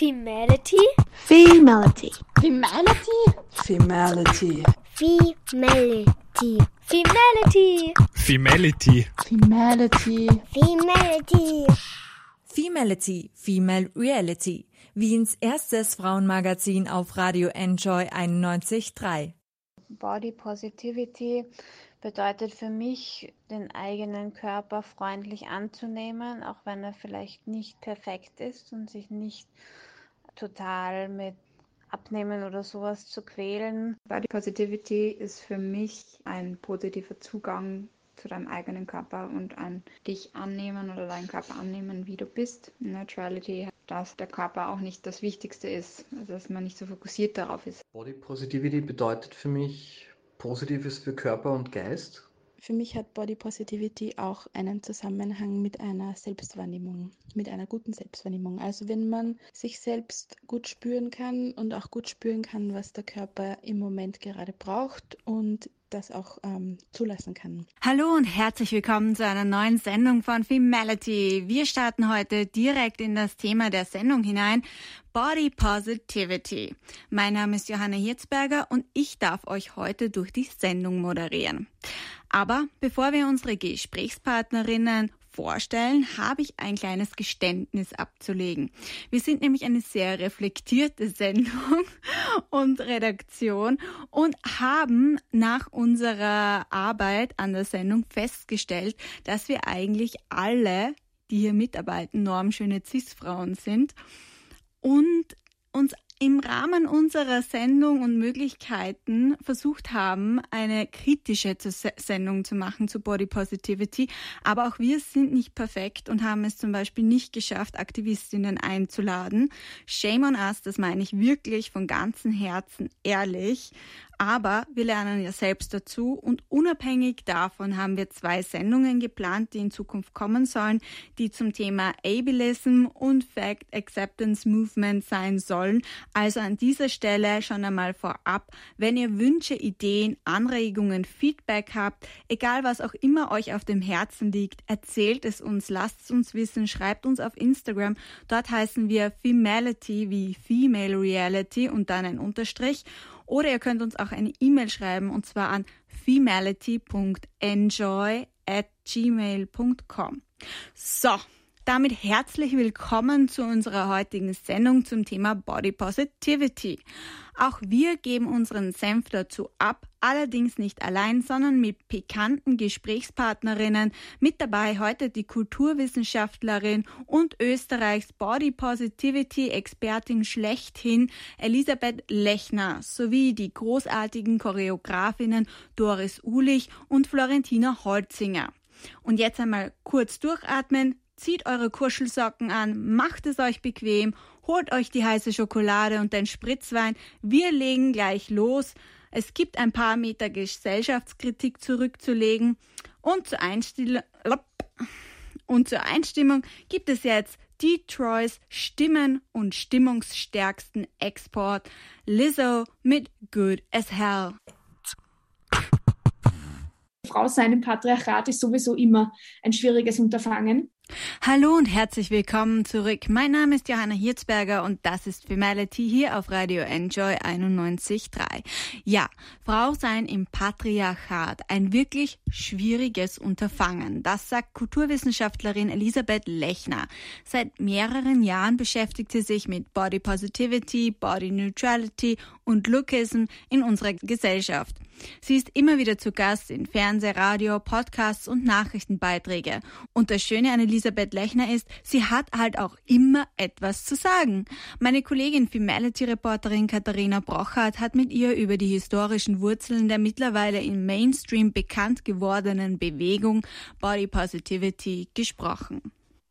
Femality? Femality. Femality? Femality. Femality. Femality. Femality. Femality. Femality. Femality, Female Reality. Wiens erstes Frauenmagazin auf Radio Enjoy 91.3. Body Positivity bedeutet für mich, den eigenen Körper freundlich anzunehmen, auch wenn er vielleicht nicht perfekt ist und sich nicht total mit Abnehmen oder sowas zu quälen. Body Positivity ist für mich ein positiver Zugang zu deinem eigenen Körper und ein dich annehmen oder deinen Körper annehmen, wie du bist. Neutrality, dass der Körper auch nicht das Wichtigste ist, also dass man nicht so fokussiert darauf ist. Body Positivity bedeutet für mich Positives für Körper und Geist. Für mich hat Body Positivity auch einen Zusammenhang mit einer Selbstwahrnehmung, mit einer guten Selbstwahrnehmung. Also wenn man sich selbst gut spüren kann und auch gut spüren kann, was der Körper im Moment gerade braucht und das auch ähm, zulassen kann. Hallo und herzlich willkommen zu einer neuen Sendung von Femality. Wir starten heute direkt in das Thema der Sendung hinein. Body Positivity. Mein Name ist Johanna Hirzberger und ich darf euch heute durch die Sendung moderieren. Aber bevor wir unsere Gesprächspartnerinnen vorstellen, habe ich ein kleines Geständnis abzulegen. Wir sind nämlich eine sehr reflektierte Sendung und Redaktion und haben nach unserer Arbeit an der Sendung festgestellt, dass wir eigentlich alle, die hier mitarbeiten, normschöne Cis-Frauen sind und uns im Rahmen unserer Sendung und Möglichkeiten versucht haben, eine kritische Sendung zu machen zu Body Positivity. Aber auch wir sind nicht perfekt und haben es zum Beispiel nicht geschafft, Aktivistinnen einzuladen. Shame on us, das meine ich wirklich von ganzem Herzen ehrlich. Aber wir lernen ja selbst dazu und unabhängig davon haben wir zwei Sendungen geplant, die in Zukunft kommen sollen, die zum Thema Ableism und Fact Acceptance Movement sein sollen. Also an dieser Stelle schon einmal vorab, wenn ihr Wünsche, Ideen, Anregungen, Feedback habt, egal was auch immer euch auf dem Herzen liegt, erzählt es uns, lasst es uns wissen, schreibt uns auf Instagram. Dort heißen wir Femality wie Female Reality und dann ein Unterstrich. Oder ihr könnt uns auch eine E-Mail schreiben und zwar an femality.enjoy at gmail.com. So, damit herzlich willkommen zu unserer heutigen Sendung zum Thema Body Positivity. Auch wir geben unseren Senf dazu ab, allerdings nicht allein, sondern mit pikanten Gesprächspartnerinnen. Mit dabei heute die Kulturwissenschaftlerin und Österreichs Body Positivity Expertin schlechthin Elisabeth Lechner sowie die großartigen Choreografinnen Doris Ulich und Florentina Holzinger. Und jetzt einmal kurz durchatmen, zieht eure Kuschelsocken an, macht es euch bequem Holt euch die heiße Schokolade und den Spritzwein. Wir legen gleich los. Es gibt ein paar Meter Gesellschaftskritik zurückzulegen. Und zur, Einstill und zur Einstimmung gibt es jetzt Detroits Stimmen- und stimmungsstärksten Export Lizzo mit Good as Hell. Frau sein im Patriarchat ist sowieso immer ein schwieriges Unterfangen. Hallo und herzlich willkommen zurück. Mein Name ist Johanna Hirzberger und das ist Femality hier auf Radio Enjoy 91.3. Ja, Frau sein im Patriarchat, ein wirklich schwieriges Unterfangen. Das sagt Kulturwissenschaftlerin Elisabeth Lechner. Seit mehreren Jahren beschäftigt sie sich mit Body Positivity, Body Neutrality und Lookism in unserer Gesellschaft. Sie ist immer wieder zu Gast in Fernseh, Radio, Podcasts und Nachrichtenbeiträge. Und das Schöne an Elisabeth Lechner ist, sie hat halt auch immer etwas zu sagen. Meine Kollegin Femality-Reporterin Katharina Brochert hat mit ihr über die historischen Wurzeln der mittlerweile im Mainstream bekannt gewordenen Bewegung Body Positivity gesprochen.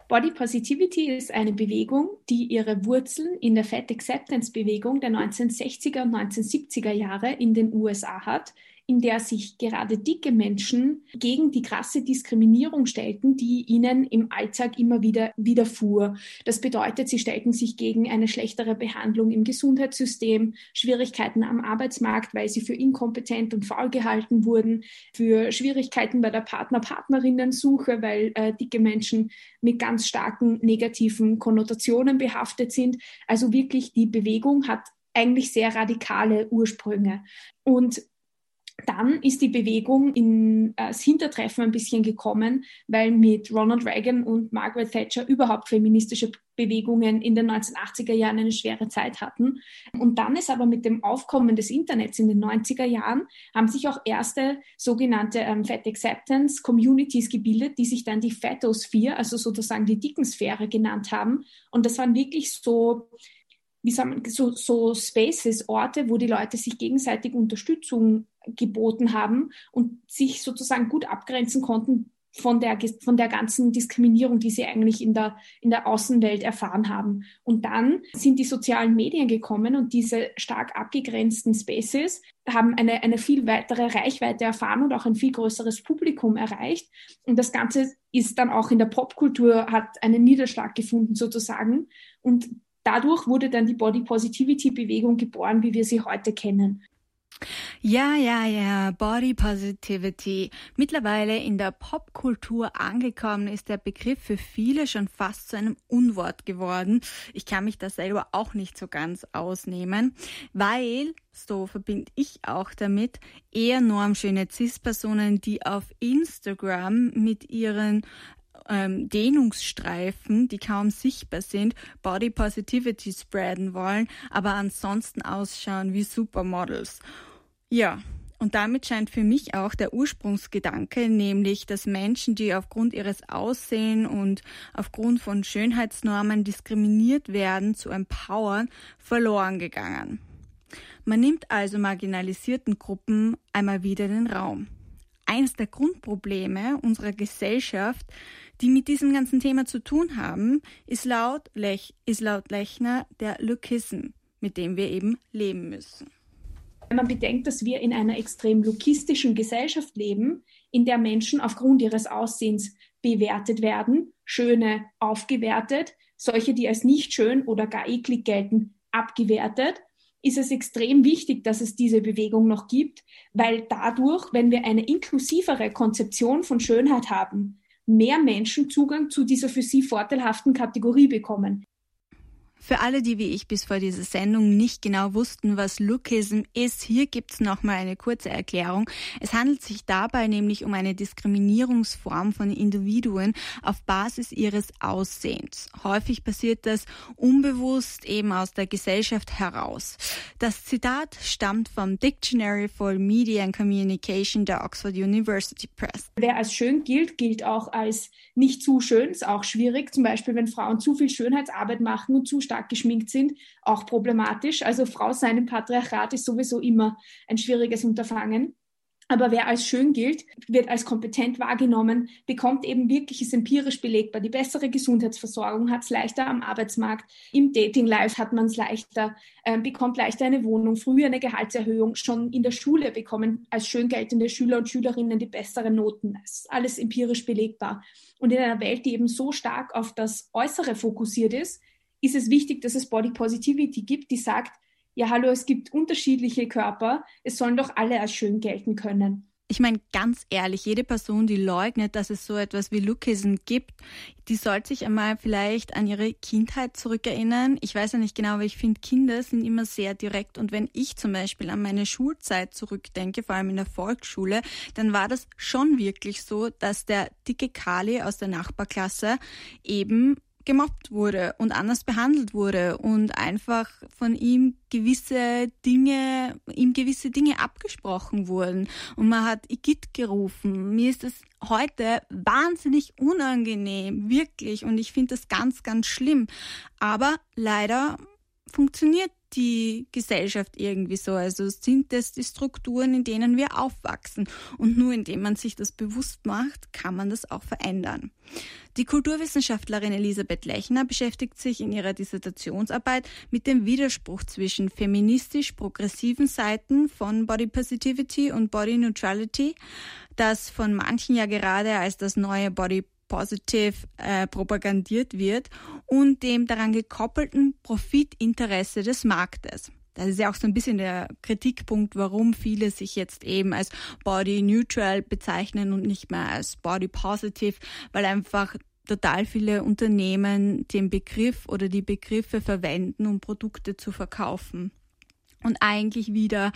Body Positivity ist eine Bewegung, die ihre Wurzeln in der Fat Acceptance Bewegung der 1960er und 1970er Jahre in den USA hat, in der sich gerade dicke Menschen gegen die krasse Diskriminierung stellten, die ihnen im Alltag immer wieder widerfuhr. Das bedeutet, sie stellten sich gegen eine schlechtere Behandlung im Gesundheitssystem, Schwierigkeiten am Arbeitsmarkt, weil sie für inkompetent und faul gehalten wurden, für Schwierigkeiten bei der Partner-Partnerinnen-Suche, weil äh, dicke Menschen mit ganz starken negativen Konnotationen behaftet sind. Also wirklich, die Bewegung hat eigentlich sehr radikale Ursprünge. Und dann ist die Bewegung ins äh, Hintertreffen ein bisschen gekommen, weil mit Ronald Reagan und Margaret Thatcher überhaupt feministische Bewegungen in den 1980er Jahren eine schwere Zeit hatten. Und dann ist aber mit dem Aufkommen des Internets in den 90er Jahren, haben sich auch erste sogenannte ähm, Fat Acceptance Communities gebildet, die sich dann die Fatosphere, also sozusagen die Dickensphäre genannt haben. Und das waren wirklich so wie sagen wir, so, so Spaces, Orte, wo die Leute sich gegenseitig Unterstützung geboten haben und sich sozusagen gut abgrenzen konnten von der, von der ganzen Diskriminierung, die sie eigentlich in der, in der Außenwelt erfahren haben. Und dann sind die sozialen Medien gekommen und diese stark abgegrenzten Spaces haben eine, eine viel weitere Reichweite erfahren und auch ein viel größeres Publikum erreicht. Und das Ganze ist dann auch in der Popkultur, hat einen Niederschlag gefunden sozusagen. Und dadurch wurde dann die Body Positivity Bewegung geboren, wie wir sie heute kennen. Ja, ja, ja, Body Positivity. Mittlerweile in der Popkultur angekommen ist der Begriff für viele schon fast zu einem Unwort geworden. Ich kann mich da selber auch nicht so ganz ausnehmen, weil, so verbinde ich auch damit, eher normschöne Cis-Personen, die auf Instagram mit ihren ähm, Dehnungsstreifen, die kaum sichtbar sind, Body Positivity spreaden wollen, aber ansonsten ausschauen wie Supermodels. Ja, und damit scheint für mich auch der Ursprungsgedanke, nämlich dass Menschen, die aufgrund ihres Aussehen und aufgrund von Schönheitsnormen diskriminiert werden, zu empowern, verloren gegangen. Man nimmt also marginalisierten Gruppen einmal wieder den Raum. Eines der Grundprobleme unserer Gesellschaft die mit diesem ganzen Thema zu tun haben, ist laut, Lech, ist laut Lechner der Lookism, mit dem wir eben leben müssen. Wenn man bedenkt, dass wir in einer extrem lukistischen Gesellschaft leben, in der Menschen aufgrund ihres Aussehens bewertet werden, Schöne aufgewertet, solche, die als nicht schön oder gar eklig gelten, abgewertet, ist es extrem wichtig, dass es diese Bewegung noch gibt, weil dadurch, wenn wir eine inklusivere Konzeption von Schönheit haben, mehr Menschen Zugang zu dieser für sie vorteilhaften Kategorie bekommen. Für alle, die wie ich bis vor dieser Sendung nicht genau wussten, was Lookism ist, hier gibt's noch mal eine kurze Erklärung. Es handelt sich dabei nämlich um eine Diskriminierungsform von Individuen auf Basis ihres Aussehens. Häufig passiert das unbewusst eben aus der Gesellschaft heraus. Das Zitat stammt vom Dictionary for Media and Communication der Oxford University Press. Wer als schön gilt, gilt auch als nicht zu schön. Ist auch schwierig. Zum Beispiel, wenn Frauen zu viel Schönheitsarbeit machen und zu stark geschminkt sind, auch problematisch. Also Frau sein im Patriarchat ist sowieso immer ein schwieriges Unterfangen. Aber wer als schön gilt, wird als kompetent wahrgenommen, bekommt eben wirklich, ist empirisch belegbar, die bessere Gesundheitsversorgung, hat es leichter am Arbeitsmarkt, im Dating-Life hat man es leichter, äh, bekommt leichter eine Wohnung, früher eine Gehaltserhöhung, schon in der Schule bekommen als schön geltende Schüler und Schülerinnen die besseren Noten. Das ist alles empirisch belegbar. Und in einer Welt, die eben so stark auf das Äußere fokussiert ist, ist es wichtig, dass es Body Positivity gibt, die sagt, ja, hallo, es gibt unterschiedliche Körper, es sollen doch alle als schön gelten können. Ich meine, ganz ehrlich, jede Person, die leugnet, dass es so etwas wie Lookism gibt, die sollte sich einmal vielleicht an ihre Kindheit zurückerinnern. Ich weiß ja nicht genau, aber ich finde, Kinder sind immer sehr direkt. Und wenn ich zum Beispiel an meine Schulzeit zurückdenke, vor allem in der Volksschule, dann war das schon wirklich so, dass der dicke Kali aus der Nachbarklasse eben gemobbt wurde und anders behandelt wurde und einfach von ihm gewisse Dinge, ihm gewisse Dinge abgesprochen wurden und man hat Igitt gerufen. Mir ist das heute wahnsinnig unangenehm, wirklich und ich finde das ganz, ganz schlimm. Aber leider funktioniert die Gesellschaft irgendwie so? Also sind das die Strukturen, in denen wir aufwachsen? Und nur indem man sich das bewusst macht, kann man das auch verändern. Die Kulturwissenschaftlerin Elisabeth Lechner beschäftigt sich in ihrer Dissertationsarbeit mit dem Widerspruch zwischen feministisch-progressiven Seiten von Body Positivity und Body Neutrality, das von manchen ja gerade als das neue Body Positive äh, propagandiert wird und dem daran gekoppelten Profitinteresse des Marktes. Das ist ja auch so ein bisschen der Kritikpunkt, warum viele sich jetzt eben als Body Neutral bezeichnen und nicht mehr als Body Positive, weil einfach total viele Unternehmen den Begriff oder die Begriffe verwenden, um Produkte zu verkaufen und eigentlich wieder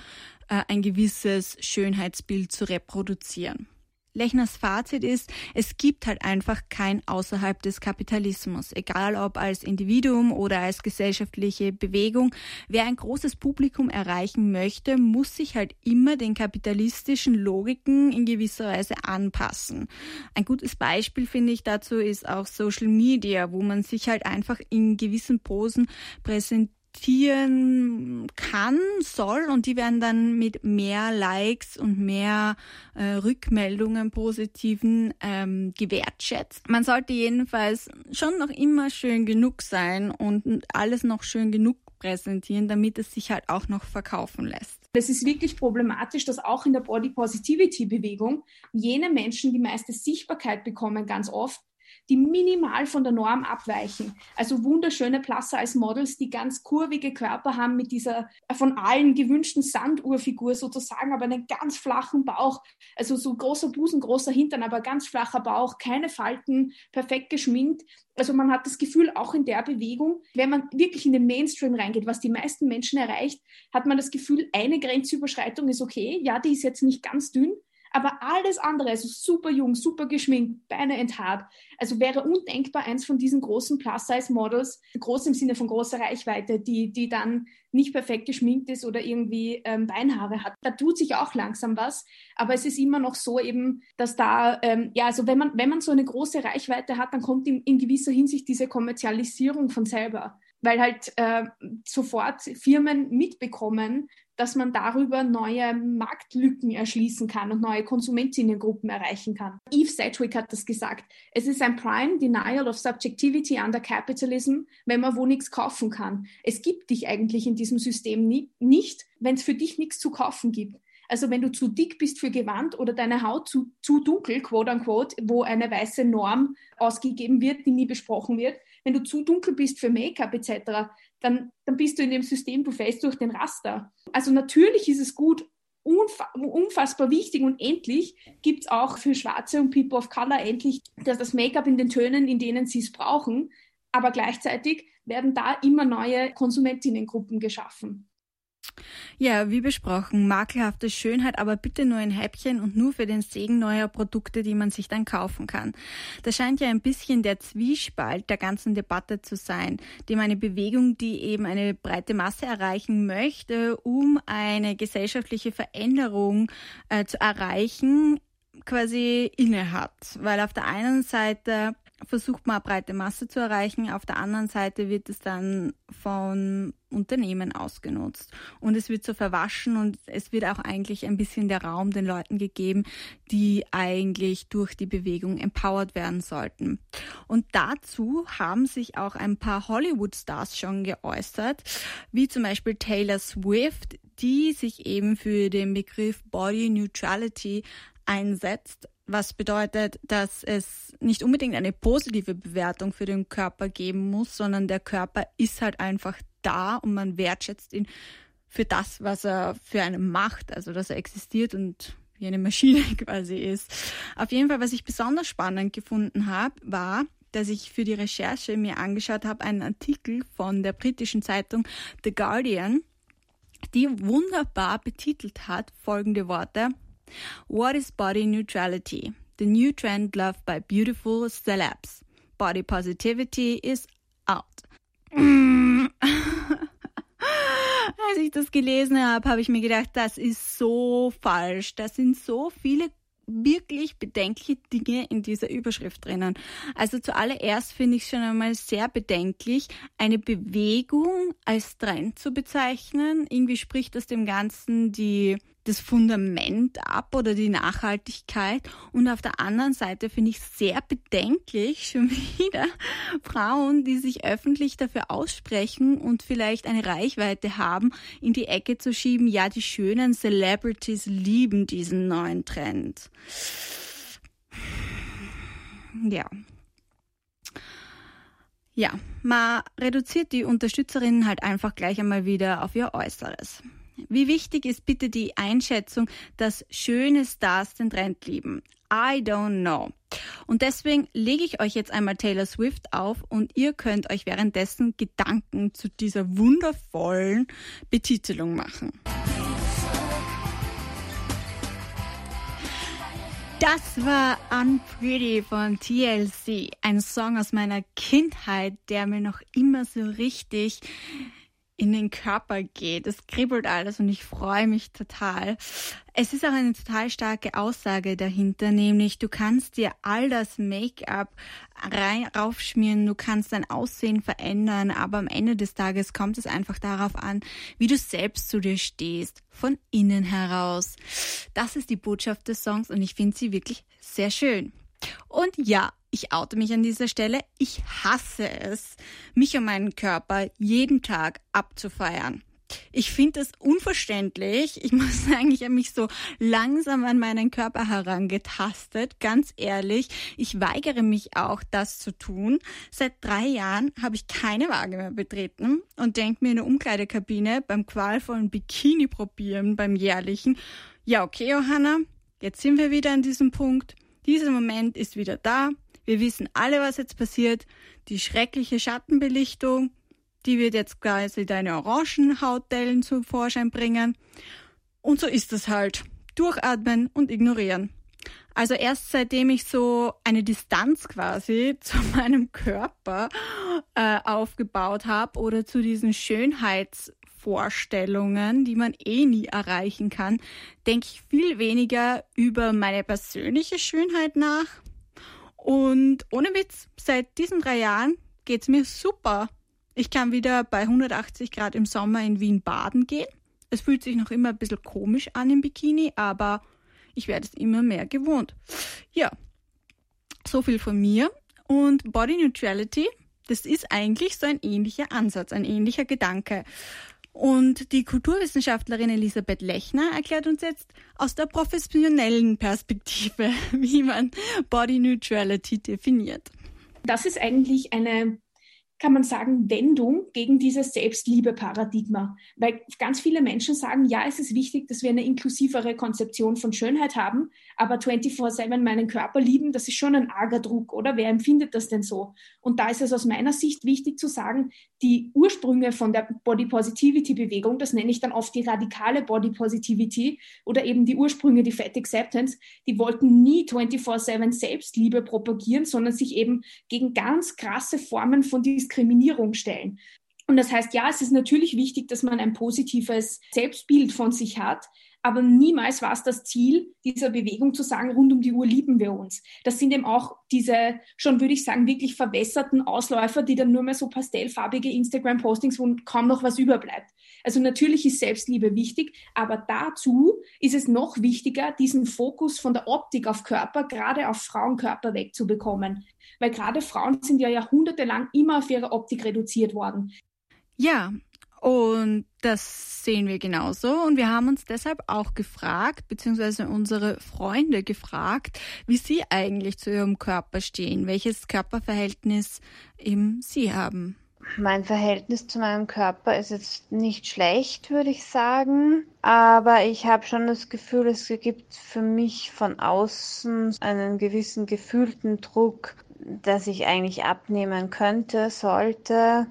äh, ein gewisses Schönheitsbild zu reproduzieren. Lechners Fazit ist, es gibt halt einfach kein außerhalb des Kapitalismus, egal ob als Individuum oder als gesellschaftliche Bewegung. Wer ein großes Publikum erreichen möchte, muss sich halt immer den kapitalistischen Logiken in gewisser Weise anpassen. Ein gutes Beispiel finde ich dazu ist auch Social Media, wo man sich halt einfach in gewissen Posen präsentiert investieren kann, soll und die werden dann mit mehr Likes und mehr äh, Rückmeldungen positiven ähm, gewertschätzt. Man sollte jedenfalls schon noch immer schön genug sein und alles noch schön genug präsentieren, damit es sich halt auch noch verkaufen lässt. Es ist wirklich problematisch, dass auch in der Body Positivity Bewegung jene Menschen die meiste Sichtbarkeit bekommen, ganz oft, die minimal von der Norm abweichen. Also wunderschöne Plus-Size-Models, die ganz kurvige Körper haben mit dieser von allen gewünschten Sanduhrfigur sozusagen, aber einen ganz flachen Bauch, also so großer Busen, großer Hintern, aber ganz flacher Bauch, keine Falten, perfekt geschminkt. Also man hat das Gefühl, auch in der Bewegung, wenn man wirklich in den Mainstream reingeht, was die meisten Menschen erreicht, hat man das Gefühl, eine Grenzüberschreitung ist okay. Ja, die ist jetzt nicht ganz dünn, aber alles andere, also super jung, super geschminkt, Beine enthaart, also wäre undenkbar eins von diesen großen Plus-Size-Models, groß im Sinne von großer Reichweite, die, die dann nicht perfekt geschminkt ist oder irgendwie ähm, Beinhaare hat. Da tut sich auch langsam was, aber es ist immer noch so eben, dass da, ähm, ja, also wenn man, wenn man so eine große Reichweite hat, dann kommt in, in gewisser Hinsicht diese Kommerzialisierung von selber weil halt äh, sofort Firmen mitbekommen, dass man darüber neue Marktlücken erschließen kann und neue Konsumentinnengruppen erreichen kann. Eve Sedgwick hat das gesagt. Es ist ein Prime Denial of Subjectivity under Capitalism, wenn man wo nichts kaufen kann. Es gibt dich eigentlich in diesem System nie, nicht, wenn es für dich nichts zu kaufen gibt. Also wenn du zu dick bist für Gewand oder deine Haut zu, zu dunkel, quote unquote, wo eine weiße Norm ausgegeben wird, die nie besprochen wird, wenn du zu dunkel bist für Make-up etc., dann, dann bist du in dem System, du fällst durch den Raster. Also natürlich ist es gut, unfassbar wichtig und endlich gibt es auch für Schwarze und People of Color endlich das Make-up in den Tönen, in denen sie es brauchen. Aber gleichzeitig werden da immer neue Konsumentinnengruppen geschaffen. Ja, wie besprochen, makelhafte Schönheit, aber bitte nur in Häppchen und nur für den Segen neuer Produkte, die man sich dann kaufen kann. Das scheint ja ein bisschen der Zwiespalt der ganzen Debatte zu sein, dem eine Bewegung, die eben eine breite Masse erreichen möchte, um eine gesellschaftliche Veränderung äh, zu erreichen, quasi innehat. Weil auf der einen Seite versucht man eine breite Masse zu erreichen, auf der anderen Seite wird es dann von Unternehmen ausgenutzt. Und es wird so verwaschen und es wird auch eigentlich ein bisschen der Raum den Leuten gegeben, die eigentlich durch die Bewegung empowered werden sollten. Und dazu haben sich auch ein paar Hollywood-Stars schon geäußert, wie zum Beispiel Taylor Swift, die sich eben für den Begriff Body Neutrality einsetzt was bedeutet, dass es nicht unbedingt eine positive Bewertung für den Körper geben muss, sondern der Körper ist halt einfach da und man wertschätzt ihn für das, was er für einen macht, also dass er existiert und wie eine Maschine quasi ist. Auf jeden Fall, was ich besonders spannend gefunden habe, war, dass ich für die Recherche mir angeschaut habe, einen Artikel von der britischen Zeitung The Guardian, die wunderbar betitelt hat folgende Worte. What is body neutrality? The new trend loved by beautiful celebs. Body positivity is out. Als ich das gelesen habe, habe ich mir gedacht, das ist so falsch. Da sind so viele wirklich bedenkliche Dinge in dieser Überschrift drinnen. Also zuallererst finde ich schon einmal sehr bedenklich, eine Bewegung als Trend zu bezeichnen. Irgendwie spricht das dem Ganzen die das Fundament ab oder die Nachhaltigkeit. Und auf der anderen Seite finde ich sehr bedenklich schon wieder Frauen, die sich öffentlich dafür aussprechen und vielleicht eine Reichweite haben, in die Ecke zu schieben. Ja, die schönen Celebrities lieben diesen neuen Trend. Ja. Ja, man reduziert die Unterstützerinnen halt einfach gleich einmal wieder auf ihr Äußeres. Wie wichtig ist bitte die Einschätzung, dass schöne Stars den Trend lieben? I don't know. Und deswegen lege ich euch jetzt einmal Taylor Swift auf und ihr könnt euch währenddessen Gedanken zu dieser wundervollen Betitelung machen. Das war Unpretty von TLC, ein Song aus meiner Kindheit, der mir noch immer so richtig in den Körper geht. Es kribbelt alles und ich freue mich total. Es ist auch eine total starke Aussage dahinter, nämlich du kannst dir all das Make-up rein raufschmieren, du kannst dein Aussehen verändern, aber am Ende des Tages kommt es einfach darauf an, wie du selbst zu dir stehst, von innen heraus. Das ist die Botschaft des Songs und ich finde sie wirklich sehr schön. Und ja, ich oute mich an dieser Stelle. Ich hasse es, mich und meinen Körper jeden Tag abzufeiern. Ich finde es unverständlich. Ich muss sagen, ich habe mich so langsam an meinen Körper herangetastet. Ganz ehrlich, ich weigere mich auch, das zu tun. Seit drei Jahren habe ich keine Waage mehr betreten und denke mir in der Umkleidekabine beim qualvollen Bikini probieren, beim jährlichen. Ja, okay, Johanna, jetzt sind wir wieder an diesem Punkt. Dieser Moment ist wieder da. Wir wissen alle, was jetzt passiert. Die schreckliche Schattenbelichtung, die wird jetzt quasi deine Orangenhautdellen zum Vorschein bringen. Und so ist es halt. Durchatmen und ignorieren. Also erst seitdem ich so eine Distanz quasi zu meinem Körper äh, aufgebaut habe oder zu diesen Schönheitsvorstellungen, die man eh nie erreichen kann, denke ich viel weniger über meine persönliche Schönheit nach und ohne Witz, seit diesen drei Jahren geht's mir super. Ich kann wieder bei 180 Grad im Sommer in Wien baden gehen. Es fühlt sich noch immer ein bisschen komisch an im Bikini, aber ich werde es immer mehr gewohnt. Ja, so viel von mir. Und Body Neutrality, das ist eigentlich so ein ähnlicher Ansatz, ein ähnlicher Gedanke. Und die Kulturwissenschaftlerin Elisabeth Lechner erklärt uns jetzt aus der professionellen Perspektive, wie man Body Neutrality definiert. Das ist eigentlich eine kann man sagen, Wendung gegen dieses Selbstliebe-Paradigma. Weil ganz viele Menschen sagen, ja, es ist wichtig, dass wir eine inklusivere Konzeption von Schönheit haben, aber 24-7 meinen Körper lieben, das ist schon ein arger Druck, oder? Wer empfindet das denn so? Und da ist es aus meiner Sicht wichtig zu sagen, die Ursprünge von der Body Positivity Bewegung, das nenne ich dann oft die radikale Body Positivity oder eben die Ursprünge, die Fat Acceptance, die wollten nie 24-7 Selbstliebe propagieren, sondern sich eben gegen ganz krasse Formen von Diskriminierung Diskriminierung stellen. Und das heißt, ja, es ist natürlich wichtig, dass man ein positives Selbstbild von sich hat, aber niemals war es das Ziel dieser Bewegung zu sagen, rund um die Uhr lieben wir uns. Das sind eben auch diese schon, würde ich sagen, wirklich verwässerten Ausläufer, die dann nur mehr so pastellfarbige Instagram-Postings, wo kaum noch was überbleibt. Also natürlich ist Selbstliebe wichtig, aber dazu ist es noch wichtiger, diesen Fokus von der Optik auf Körper, gerade auf Frauenkörper wegzubekommen. Weil gerade Frauen sind ja jahrhundertelang immer auf ihre Optik reduziert worden. Ja, und das sehen wir genauso. Und wir haben uns deshalb auch gefragt, beziehungsweise unsere Freunde gefragt, wie sie eigentlich zu ihrem Körper stehen, welches Körperverhältnis eben sie haben. Mein Verhältnis zu meinem Körper ist jetzt nicht schlecht, würde ich sagen. Aber ich habe schon das Gefühl, es gibt für mich von außen einen gewissen gefühlten Druck, dass ich eigentlich abnehmen könnte, sollte.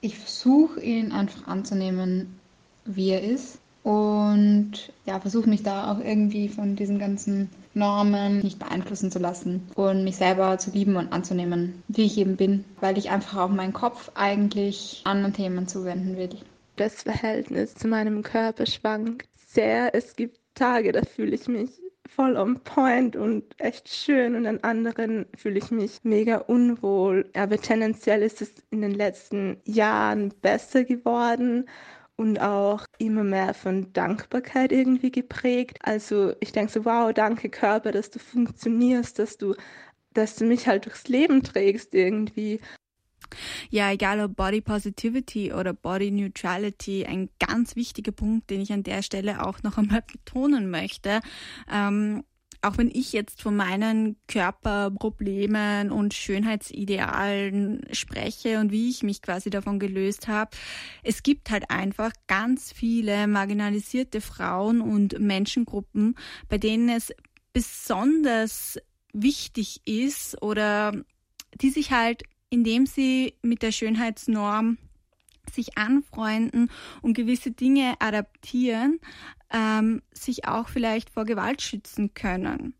Ich versuche ihn einfach anzunehmen, wie er ist. Und ja, versuche mich da auch irgendwie von diesen ganzen Normen nicht beeinflussen zu lassen und mich selber zu lieben und anzunehmen, wie ich eben bin, weil ich einfach auch meinen Kopf eigentlich anderen Themen zuwenden will. Das Verhältnis zu meinem Körper schwankt sehr. Es gibt Tage, da fühle ich mich voll on point und echt schön und an anderen fühle ich mich mega unwohl. Aber tendenziell ist es in den letzten Jahren besser geworden und auch immer mehr von Dankbarkeit irgendwie geprägt. Also ich denke so, wow, danke Körper, dass du funktionierst, dass du, dass du mich halt durchs Leben trägst irgendwie. Ja, egal ob Body Positivity oder Body Neutrality, ein ganz wichtiger Punkt, den ich an der Stelle auch noch einmal betonen möchte. Ähm, auch wenn ich jetzt von meinen Körperproblemen und Schönheitsidealen spreche und wie ich mich quasi davon gelöst habe, es gibt halt einfach ganz viele marginalisierte Frauen und Menschengruppen, bei denen es besonders wichtig ist oder die sich halt indem sie mit der Schönheitsnorm sich anfreunden und gewisse Dinge adaptieren, ähm, sich auch vielleicht vor Gewalt schützen können.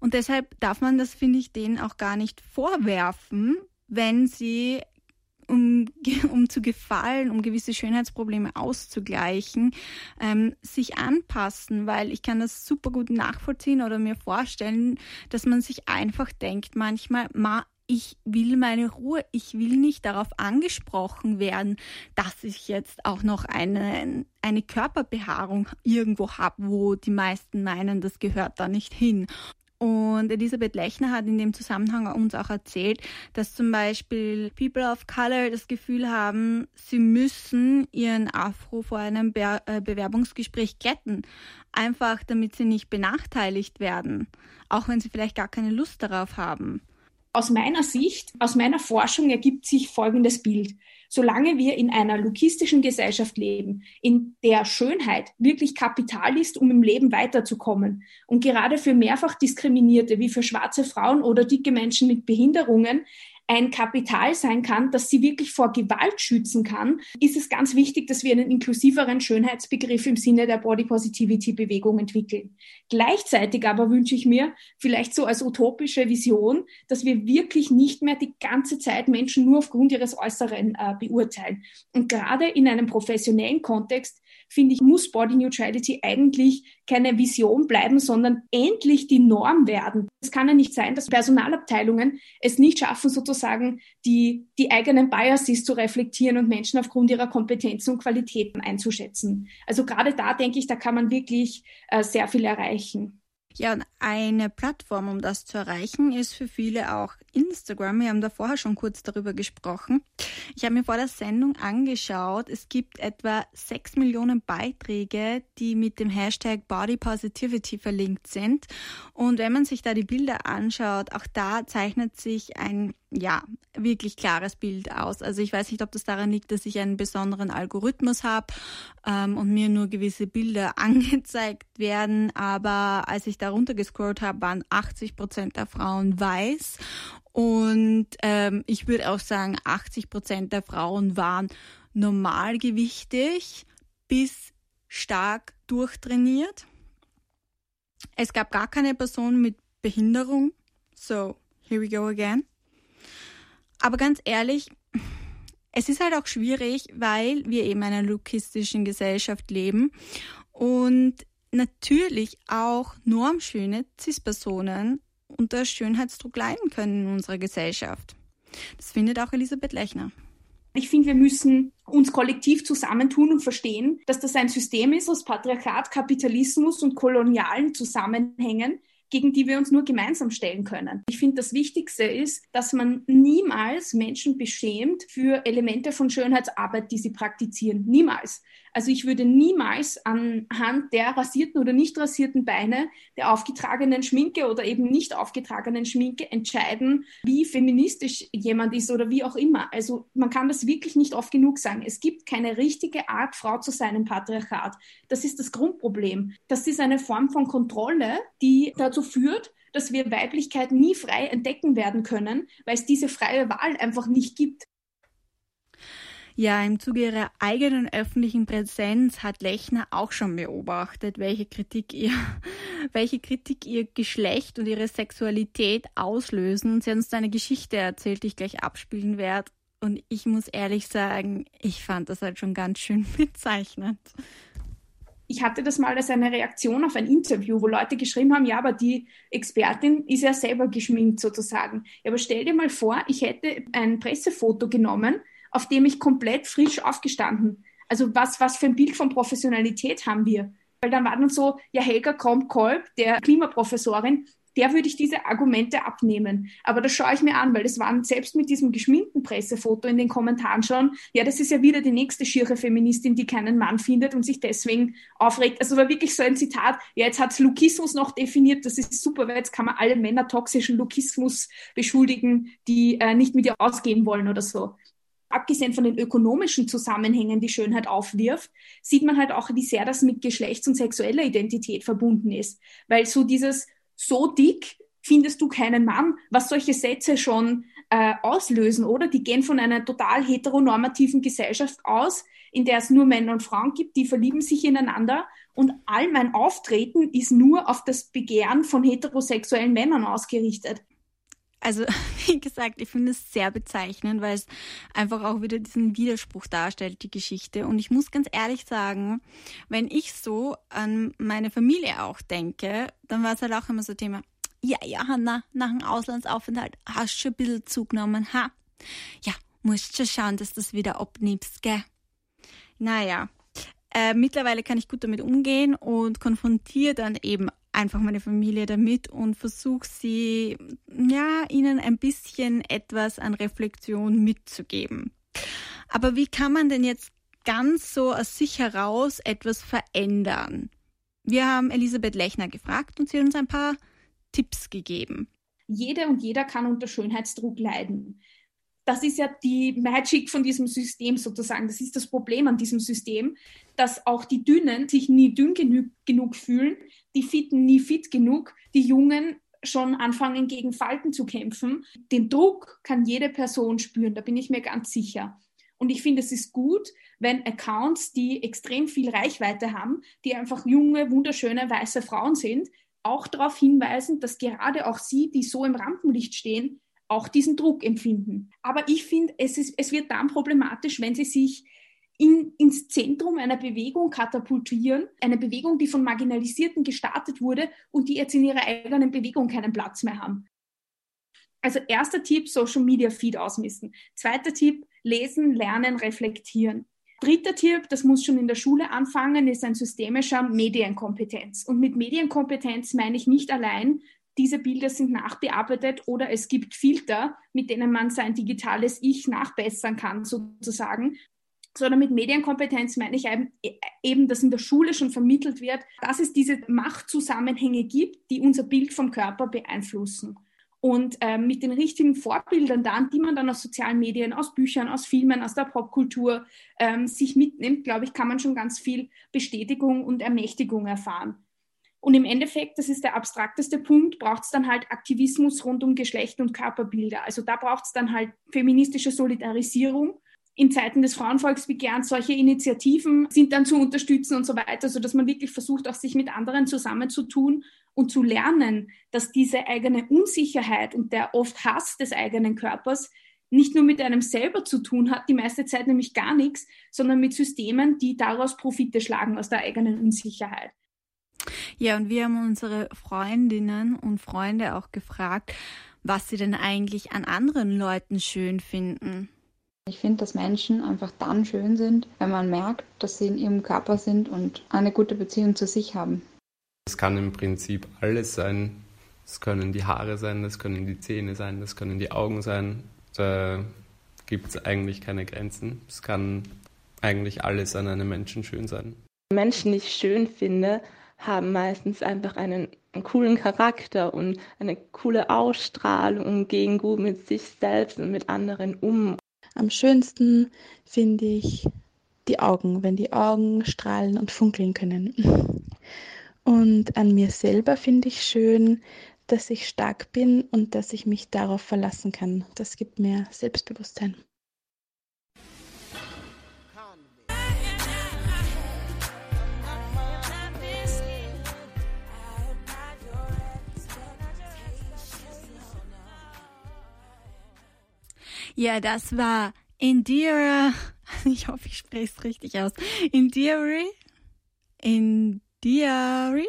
Und deshalb darf man das, finde ich, denen auch gar nicht vorwerfen, wenn sie, um, um zu gefallen, um gewisse Schönheitsprobleme auszugleichen, ähm, sich anpassen, weil ich kann das super gut nachvollziehen oder mir vorstellen, dass man sich einfach denkt manchmal, ma, ich will meine Ruhe, ich will nicht darauf angesprochen werden, dass ich jetzt auch noch eine, eine Körperbehaarung irgendwo habe, wo die meisten meinen, das gehört da nicht hin. Und Elisabeth Lechner hat in dem Zusammenhang uns auch erzählt, dass zum Beispiel People of Color das Gefühl haben, sie müssen ihren Afro vor einem Be äh, Bewerbungsgespräch glätten, einfach damit sie nicht benachteiligt werden, auch wenn sie vielleicht gar keine Lust darauf haben. Aus meiner Sicht, aus meiner Forschung ergibt sich folgendes Bild. Solange wir in einer lukistischen Gesellschaft leben, in der Schönheit wirklich Kapital ist, um im Leben weiterzukommen und gerade für mehrfach Diskriminierte wie für schwarze Frauen oder dicke Menschen mit Behinderungen ein Kapital sein kann, das sie wirklich vor Gewalt schützen kann, ist es ganz wichtig, dass wir einen inklusiveren Schönheitsbegriff im Sinne der Body Positivity Bewegung entwickeln. Gleichzeitig aber wünsche ich mir vielleicht so als utopische Vision, dass wir wirklich nicht mehr die ganze Zeit Menschen nur aufgrund ihres Äußeren äh, beurteilen. Und gerade in einem professionellen Kontext finde ich, muss Body Neutrality eigentlich keine Vision bleiben, sondern endlich die Norm werden. Es kann ja nicht sein, dass Personalabteilungen es nicht schaffen, sozusagen die, die eigenen Biases zu reflektieren und Menschen aufgrund ihrer Kompetenzen und Qualitäten einzuschätzen. Also gerade da denke ich, da kann man wirklich äh, sehr viel erreichen. Ja, und eine Plattform, um das zu erreichen, ist für viele auch Instagram. Wir haben da vorher schon kurz darüber gesprochen. Ich habe mir vor der Sendung angeschaut, es gibt etwa sechs Millionen Beiträge, die mit dem Hashtag Body Positivity verlinkt sind. Und wenn man sich da die Bilder anschaut, auch da zeichnet sich ein ja, wirklich klares Bild aus. Also ich weiß nicht, ob das daran liegt, dass ich einen besonderen Algorithmus habe ähm, und mir nur gewisse Bilder angezeigt werden. Aber als ich da runtergescrollt habe, waren 80 Prozent der Frauen weiß. Und ähm, ich würde auch sagen, 80 Prozent der Frauen waren normalgewichtig bis stark durchtrainiert. Es gab gar keine Person mit Behinderung. So, here we go again. Aber ganz ehrlich, es ist halt auch schwierig, weil wir eben in einer lukistischen Gesellschaft leben und natürlich auch normschöne CIS-Personen unter Schönheitsdruck leiden können in unserer Gesellschaft. Das findet auch Elisabeth Lechner. Ich finde, wir müssen uns kollektiv zusammentun und verstehen, dass das ein System ist aus Patriarchat, Kapitalismus und kolonialen Zusammenhängen, gegen die wir uns nur gemeinsam stellen können. Ich finde, das Wichtigste ist, dass man niemals Menschen beschämt für Elemente von Schönheitsarbeit, die sie praktizieren. Niemals. Also ich würde niemals anhand der rasierten oder nicht rasierten Beine, der aufgetragenen Schminke oder eben nicht aufgetragenen Schminke entscheiden, wie feministisch jemand ist oder wie auch immer. Also man kann das wirklich nicht oft genug sagen. Es gibt keine richtige Art, Frau zu sein im Patriarchat. Das ist das Grundproblem. Das ist eine Form von Kontrolle, die dazu führt, dass wir Weiblichkeit nie frei entdecken werden können, weil es diese freie Wahl einfach nicht gibt. Ja, im Zuge ihrer eigenen öffentlichen Präsenz hat Lechner auch schon beobachtet, welche Kritik ihr, welche Kritik ihr Geschlecht und ihre Sexualität auslösen. Sie hat uns eine Geschichte erzählt, die ich gleich abspielen werde. Und ich muss ehrlich sagen, ich fand das halt schon ganz schön bezeichnend. Ich hatte das mal als eine Reaktion auf ein Interview, wo Leute geschrieben haben, ja, aber die Expertin ist ja selber geschminkt sozusagen. Ja, aber stell dir mal vor, ich hätte ein Pressefoto genommen, auf dem ich komplett frisch aufgestanden. Also was, was für ein Bild von Professionalität haben wir? Weil dann war dann so, ja, Helga Kromp-Kolb, der Klimaprofessorin, der würde ich diese Argumente abnehmen. Aber das schaue ich mir an, weil das waren selbst mit diesem geschminkten Pressefoto in den Kommentaren schon, ja, das ist ja wieder die nächste schiere Feministin, die keinen Mann findet und sich deswegen aufregt. Also war wirklich so ein Zitat, ja, jetzt hat Lukismus noch definiert, das ist super, weil jetzt kann man alle Männer toxischen Lukismus beschuldigen, die äh, nicht mit ihr ausgehen wollen oder so abgesehen von den ökonomischen Zusammenhängen, die Schönheit aufwirft, sieht man halt auch, wie sehr das mit Geschlechts- und sexueller Identität verbunden ist. Weil so dieses so dick findest du keinen Mann, was solche Sätze schon äh, auslösen, oder? Die gehen von einer total heteronormativen Gesellschaft aus, in der es nur Männer und Frauen gibt, die verlieben sich ineinander und all mein Auftreten ist nur auf das Begehren von heterosexuellen Männern ausgerichtet. Also, wie gesagt, ich finde es sehr bezeichnend, weil es einfach auch wieder diesen Widerspruch darstellt, die Geschichte. Und ich muss ganz ehrlich sagen, wenn ich so an meine Familie auch denke, dann war es halt auch immer so Thema, ja, ja, Hanna, nach dem Auslandsaufenthalt hast du schon ein bisschen zugenommen, ha? Ja, musst schon schauen, dass du das wieder abnimmst, gell? Naja, äh, mittlerweile kann ich gut damit umgehen und konfrontiere dann eben einfach meine Familie damit und versuche sie, ja, ihnen ein bisschen etwas an Reflexion mitzugeben. Aber wie kann man denn jetzt ganz so aus sich heraus etwas verändern? Wir haben Elisabeth Lechner gefragt und sie hat uns ein paar Tipps gegeben. Jede und jeder kann unter Schönheitsdruck leiden. Das ist ja die Magic von diesem System sozusagen. Das ist das Problem an diesem System, dass auch die Dünnen sich nie dünn genug, genug fühlen, die Fitten nie fit genug, die Jungen schon anfangen, gegen Falten zu kämpfen. Den Druck kann jede Person spüren, da bin ich mir ganz sicher. Und ich finde, es ist gut, wenn Accounts, die extrem viel Reichweite haben, die einfach junge, wunderschöne, weiße Frauen sind, auch darauf hinweisen, dass gerade auch sie, die so im Rampenlicht stehen, auch diesen Druck empfinden. Aber ich finde, es, es wird dann problematisch, wenn sie sich in, ins Zentrum einer Bewegung katapultieren, eine Bewegung, die von Marginalisierten gestartet wurde und die jetzt in ihrer eigenen Bewegung keinen Platz mehr haben. Also erster Tipp, Social Media Feed ausmisten. Zweiter Tipp, lesen, lernen, reflektieren. Dritter Tipp, das muss schon in der Schule anfangen, ist ein systemischer Medienkompetenz. Und mit Medienkompetenz meine ich nicht allein, diese Bilder sind nachbearbeitet oder es gibt Filter, mit denen man sein digitales Ich nachbessern kann, sozusagen, sondern mit Medienkompetenz meine ich eben, dass in der Schule schon vermittelt wird, dass es diese Machtzusammenhänge gibt, die unser Bild vom Körper beeinflussen. Und äh, mit den richtigen Vorbildern dann, die man dann aus sozialen Medien, aus Büchern, aus Filmen, aus der Popkultur ähm, sich mitnimmt, glaube ich, kann man schon ganz viel Bestätigung und Ermächtigung erfahren. Und im Endeffekt, das ist der abstrakteste Punkt, braucht es dann halt Aktivismus rund um Geschlecht und Körperbilder. Also da braucht es dann halt feministische Solidarisierung in Zeiten des Frauenvolksbegehrens solche Initiativen sind dann zu unterstützen und so weiter, sodass man wirklich versucht, auch sich mit anderen zusammenzutun und zu lernen, dass diese eigene Unsicherheit und der oft Hass des eigenen Körpers nicht nur mit einem selber zu tun hat, die meiste Zeit nämlich gar nichts, sondern mit Systemen, die daraus Profite schlagen aus der eigenen Unsicherheit. Ja, und wir haben unsere Freundinnen und Freunde auch gefragt, was sie denn eigentlich an anderen Leuten schön finden. Ich finde, dass Menschen einfach dann schön sind, wenn man merkt, dass sie in ihrem Körper sind und eine gute Beziehung zu sich haben. Es kann im Prinzip alles sein. Es können die Haare sein, das können die Zähne sein, das können die Augen sein. Da gibt es eigentlich keine Grenzen. Es kann eigentlich alles an einem Menschen schön sein. Menschen, die ich schön finde, haben meistens einfach einen, einen, coolen Charakter und eine coole Ausstrahlung und gehen gut mit sich selbst und mit anderen um. Am schönsten finde ich die Augen, wenn die Augen strahlen und funkeln können. Und an mir selber finde ich schön, dass ich stark bin und dass ich mich darauf verlassen kann. Das gibt mir Selbstbewusstsein. Ja, das war Indira. Ich hoffe, ich spreche es richtig aus. Indira in Diary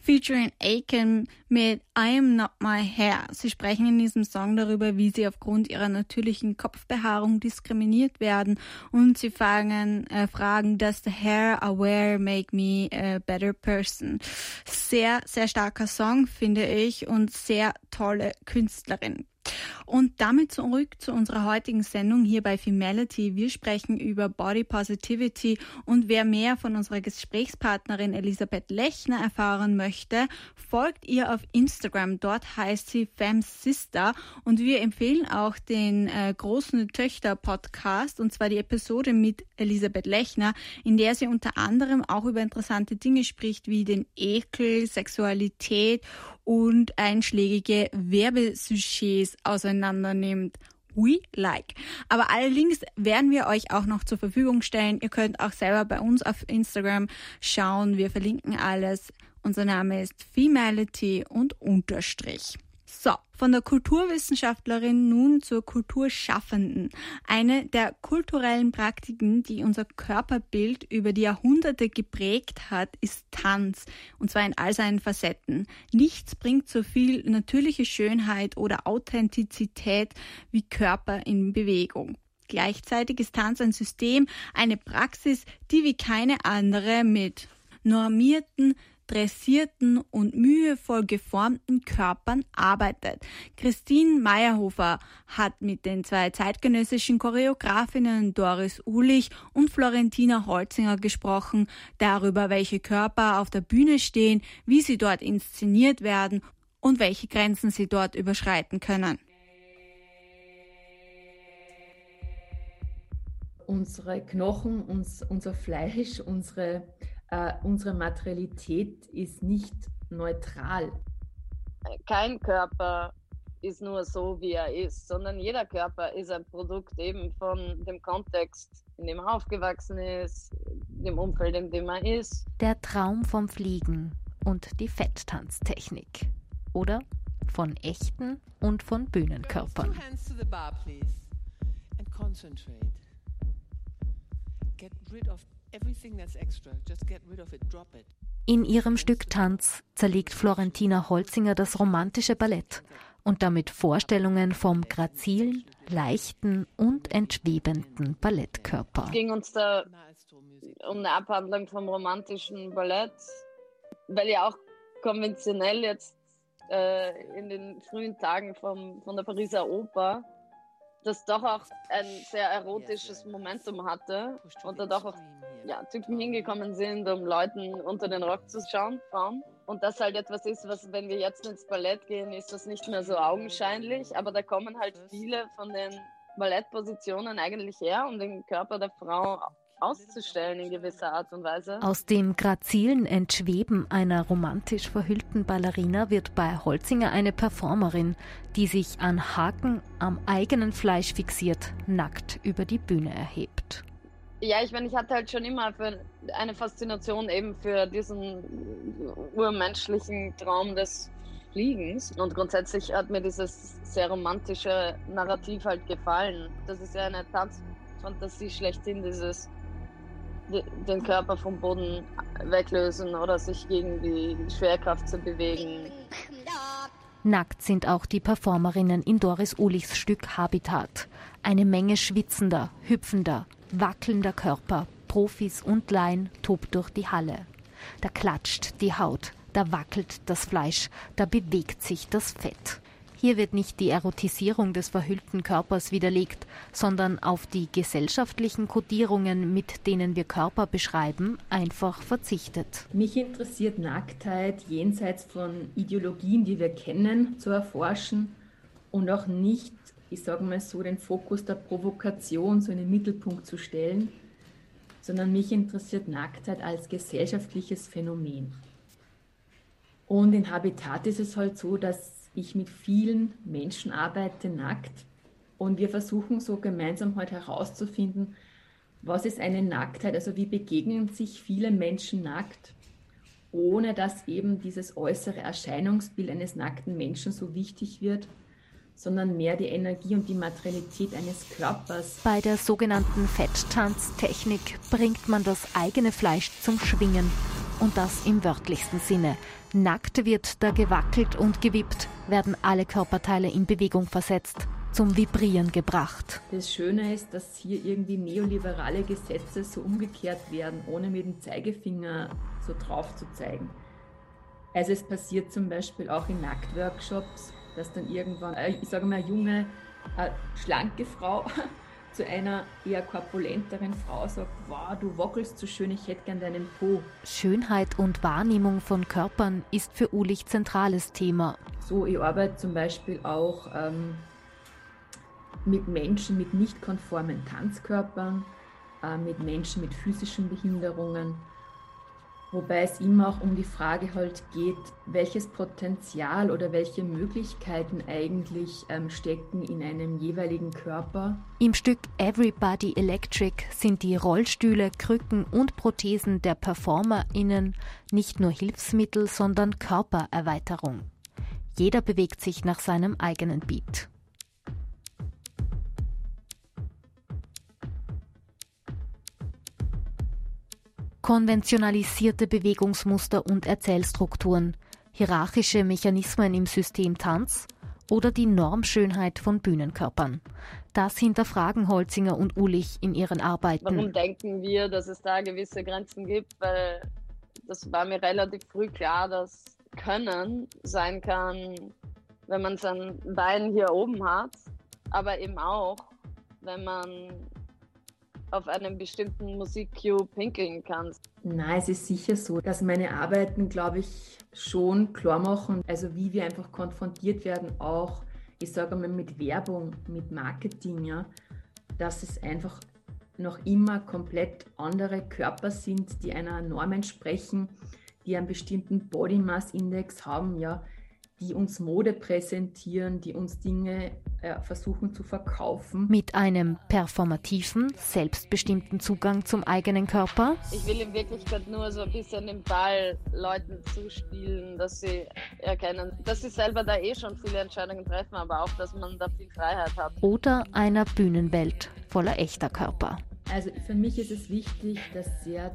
featuring Aiken mit I Am Not My Hair. Sie sprechen in diesem Song darüber, wie sie aufgrund ihrer natürlichen Kopfbehaarung diskriminiert werden und sie fragen, äh, fragen, does the hair wear make me a better person? Sehr, sehr starker Song, finde ich, und sehr tolle Künstlerin. Und damit zurück zu unserer heutigen Sendung hier bei Femality. Wir sprechen über Body Positivity und wer mehr von unserer Gesprächspartnerin Elisabeth Lechner erfahren möchte, folgt ihr auf Instagram. Dort heißt sie FemSister und wir empfehlen auch den äh, großen Töchter Podcast und zwar die Episode mit Elisabeth Lechner, in der sie unter anderem auch über interessante Dinge spricht, wie den Ekel, Sexualität und einschlägige Werbesujets auseinander nimmt. We like. Aber alle Links werden wir euch auch noch zur Verfügung stellen. Ihr könnt auch selber bei uns auf Instagram schauen. Wir verlinken alles. Unser Name ist Femality und Unterstrich. So, von der Kulturwissenschaftlerin nun zur Kulturschaffenden. Eine der kulturellen Praktiken, die unser Körperbild über die Jahrhunderte geprägt hat, ist Tanz, und zwar in all seinen Facetten. Nichts bringt so viel natürliche Schönheit oder Authentizität wie Körper in Bewegung. Gleichzeitig ist Tanz ein System, eine Praxis, die wie keine andere mit normierten, dressierten und mühevoll geformten Körpern arbeitet. Christine Meyerhofer hat mit den zwei zeitgenössischen Choreografinnen Doris Ulich und Florentina Holzinger gesprochen, darüber, welche Körper auf der Bühne stehen, wie sie dort inszeniert werden und welche Grenzen sie dort überschreiten können. Unsere Knochen, uns, unser Fleisch, unsere äh, unsere Materialität ist nicht neutral. Kein Körper ist nur so, wie er ist, sondern jeder Körper ist ein Produkt eben von dem Kontext, in dem er aufgewachsen ist, dem Umfeld, in dem er ist. Der Traum vom Fliegen und die Fetttanztechnik. Oder von echten und von Bühnenkörpern. Get rid of in ihrem Stück Tanz zerlegt Florentina Holzinger das romantische Ballett und damit Vorstellungen vom grazilen, leichten und entschwebenden Ballettkörper. Es ging uns da um eine Abhandlung vom romantischen Ballett, weil ja auch konventionell jetzt äh, in den frühen Tagen vom, von der Pariser Oper das doch auch ein sehr erotisches Momentum hatte und da doch auch ja, Typen hingekommen sind, um Leuten unter den Rock zu schauen, Frauen. Und das halt etwas ist, was, wenn wir jetzt ins Ballett gehen, ist das nicht mehr so augenscheinlich, aber da kommen halt viele von den Ballettpositionen eigentlich her, um den Körper der Frau auszustellen in gewisser Art und Weise. Aus dem grazilen Entschweben einer romantisch verhüllten Ballerina wird bei Holzinger eine Performerin, die sich an Haken am eigenen Fleisch fixiert, nackt über die Bühne erhebt. Ja, ich meine, ich hatte halt schon immer eine Faszination eben für diesen urmenschlichen Traum des Fliegens. Und grundsätzlich hat mir dieses sehr romantische Narrativ halt gefallen. Das ist ja eine Tanzfantasie schlechthin, dieses den Körper vom Boden weglösen oder sich gegen die Schwerkraft zu bewegen. Nackt sind auch die Performerinnen in Doris Ulichs Stück Habitat. Eine Menge schwitzender, hüpfender, wackelnder Körper, Profis und Laien tobt durch die Halle. Da klatscht die Haut, da wackelt das Fleisch, da bewegt sich das Fett. Hier wird nicht die Erotisierung des verhüllten Körpers widerlegt, sondern auf die gesellschaftlichen Kodierungen, mit denen wir Körper beschreiben, einfach verzichtet. Mich interessiert Nacktheit jenseits von Ideologien, die wir kennen, zu erforschen und auch nicht, ich sage mal so, den Fokus der Provokation so in den Mittelpunkt zu stellen, sondern mich interessiert Nacktheit als gesellschaftliches Phänomen. Und in Habitat ist es halt so, dass ich mit vielen Menschen arbeite nackt und wir versuchen so gemeinsam halt herauszufinden, was ist eine Nacktheit, also wie begegnen sich viele Menschen nackt, ohne dass eben dieses äußere Erscheinungsbild eines nackten Menschen so wichtig wird, sondern mehr die Energie und die Materialität eines Körpers. Bei der sogenannten Fetttanztechnik bringt man das eigene Fleisch zum Schwingen Und das im wörtlichsten Sinne. Nackt wird da gewackelt und gewippt, werden alle Körperteile in Bewegung versetzt, zum Vibrieren gebracht. Das Schöne ist, dass hier irgendwie neoliberale Gesetze so umgekehrt werden, ohne mit dem Zeigefinger so drauf zu zeigen. Also es passiert zum Beispiel auch in Nacktworkshops, dass dann irgendwann, äh, ich sage mal, eine junge, eine äh, schlanke Frau zu einer eher korpulenteren Frau sagt, wow, du wackelst so schön, ich hätte gern deinen Po. Schönheit und Wahrnehmung von Körpern ist für Ulich zentrales Thema. So, ich arbeite zum Beispiel auch ähm, mit Menschen mit nicht konformen Tanzkörpern, äh, mit Menschen mit physischen Behinderungen Wobei es immer auch um die Frage halt geht, welches Potenzial oder welche Möglichkeiten eigentlich ähm, stecken in einem jeweiligen Körper. Im Stück Everybody Electric sind die Rollstühle, Krücken und Prothesen der PerformerInnen nicht nur Hilfsmittel, sondern Körpererweiterung. Jeder bewegt sich nach seinem eigenen Beat. Konventionalisierte Bewegungsmuster und Erzählstrukturen, hierarchische Mechanismen im System Tanz oder die Normschönheit von Bühnenkörpern. Das hinterfragen Holzinger und Ulich in ihren Arbeiten. Warum denken wir, dass es da gewisse Grenzen gibt? Weil das war mir relativ früh klar, dass Können sein kann, wenn man sein Bein hier oben hat, aber eben auch, wenn man auf einem bestimmten Musikcue pinkeln kannst. Nein, es ist sicher so, dass meine Arbeiten, glaube ich, schon klar machen, also wie wir einfach konfrontiert werden, auch, ich sage mal, mit Werbung, mit Marketing, ja, dass es einfach noch immer komplett andere Körper sind, die einer Norm entsprechen, die einen bestimmten Body Mass Index haben, ja, die uns Mode präsentieren, die uns Dinge äh, versuchen zu verkaufen. Mit einem performativen, selbstbestimmten Zugang zum eigenen Körper. Ich will in Wirklichkeit nur so ein bisschen den Ball Leuten zuspielen, dass sie erkennen, dass sie selber da eh schon viele Entscheidungen treffen, aber auch, dass man da viel Freiheit hat. Oder einer Bühnenwelt voller echter Körper. Also für mich ist es wichtig, dass sehr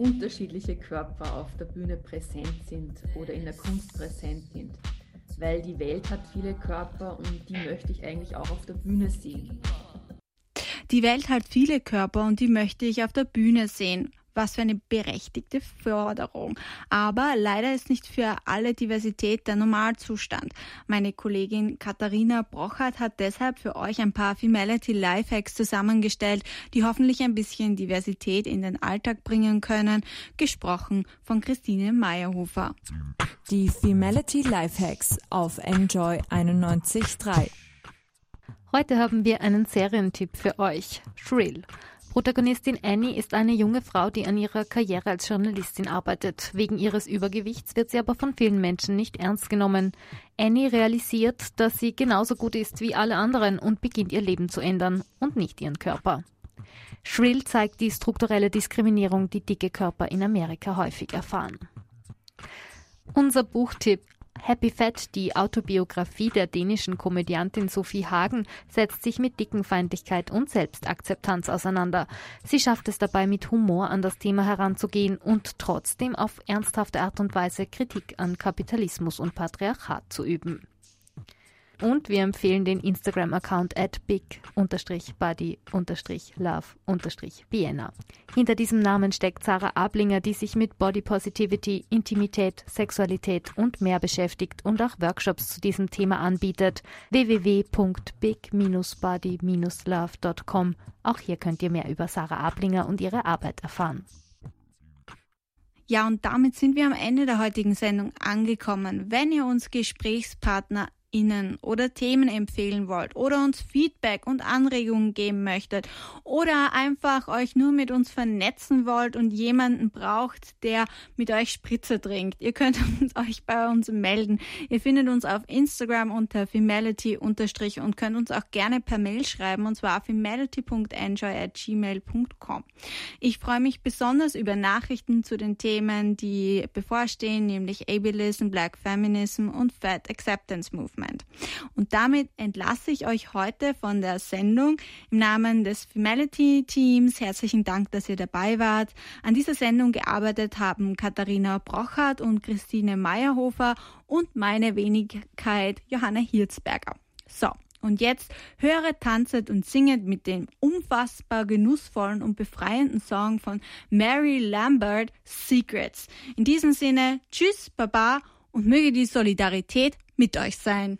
unterschiedliche Körper auf der Bühne präsent sind oder in der Kunst präsent sind. Weil die Welt hat viele Körper und die möchte ich eigentlich auch auf der Bühne sehen. Die Welt hat viele Körper und die möchte ich auf der Bühne sehen was für eine berechtigte Forderung. Aber leider ist nicht für alle Diversität der Normalzustand. Meine Kollegin Katharina Brochert hat deshalb für euch ein paar Femality Lifehacks zusammengestellt, die hoffentlich ein bisschen Diversität in den Alltag bringen können, gesprochen von Christine Meyerhofer. Die Femality Lifehacks auf Enjoy 91.3. Heute haben wir einen Serientipp für euch. Shrill. Protagonistin Annie ist eine junge Frau, die an ihrer Karriere als Journalistin arbeitet. Wegen ihres Übergewichts wird sie aber von vielen Menschen nicht ernst genommen. Annie realisiert, dass sie genauso gut ist wie alle anderen und beginnt ihr Leben zu ändern und nicht ihren Körper. Shrill zeigt die strukturelle Diskriminierung, die dicke Körper in Amerika häufig erfahren. Unser Buchtipp Happy Fat, die Autobiografie der dänischen Komödiantin Sophie Hagen, setzt sich mit Dickenfeindlichkeit und Selbstakzeptanz auseinander. Sie schafft es dabei, mit Humor an das Thema heranzugehen und trotzdem auf ernsthafte Art und Weise Kritik an Kapitalismus und Patriarchat zu üben. Und wir empfehlen den Instagram-Account at big-body-love-vienna. Hinter diesem Namen steckt Sarah Ablinger, die sich mit Body Positivity, Intimität, Sexualität und mehr beschäftigt und auch Workshops zu diesem Thema anbietet. www.big-body-love.com. Auch hier könnt ihr mehr über Sarah Ablinger und ihre Arbeit erfahren. Ja, und damit sind wir am Ende der heutigen Sendung angekommen. Wenn ihr uns Gesprächspartner Ihnen oder Themen empfehlen wollt oder uns Feedback und Anregungen geben möchtet oder einfach euch nur mit uns vernetzen wollt und jemanden braucht, der mit euch Spritze trinkt, ihr könnt euch bei uns melden. Ihr findet uns auf Instagram unter femality- und könnt uns auch gerne per Mail schreiben und zwar auf femality.enjoy@gmail.com. Ich freue mich besonders über Nachrichten zu den Themen, die bevorstehen, nämlich Ableism, Black Feminism und Fat Acceptance Movement. Meint. Und damit entlasse ich euch heute von der Sendung im Namen des Femality Teams. Herzlichen Dank, dass ihr dabei wart. An dieser Sendung gearbeitet haben Katharina Brochert und Christine Meyerhofer und meine Wenigkeit Johanna Hirzberger. So, und jetzt höre, tanzet und singet mit dem unfassbar genussvollen und befreienden Song von Mary Lambert Secrets. In diesem Sinne, tschüss, baba und möge die Solidarität mit euch sein.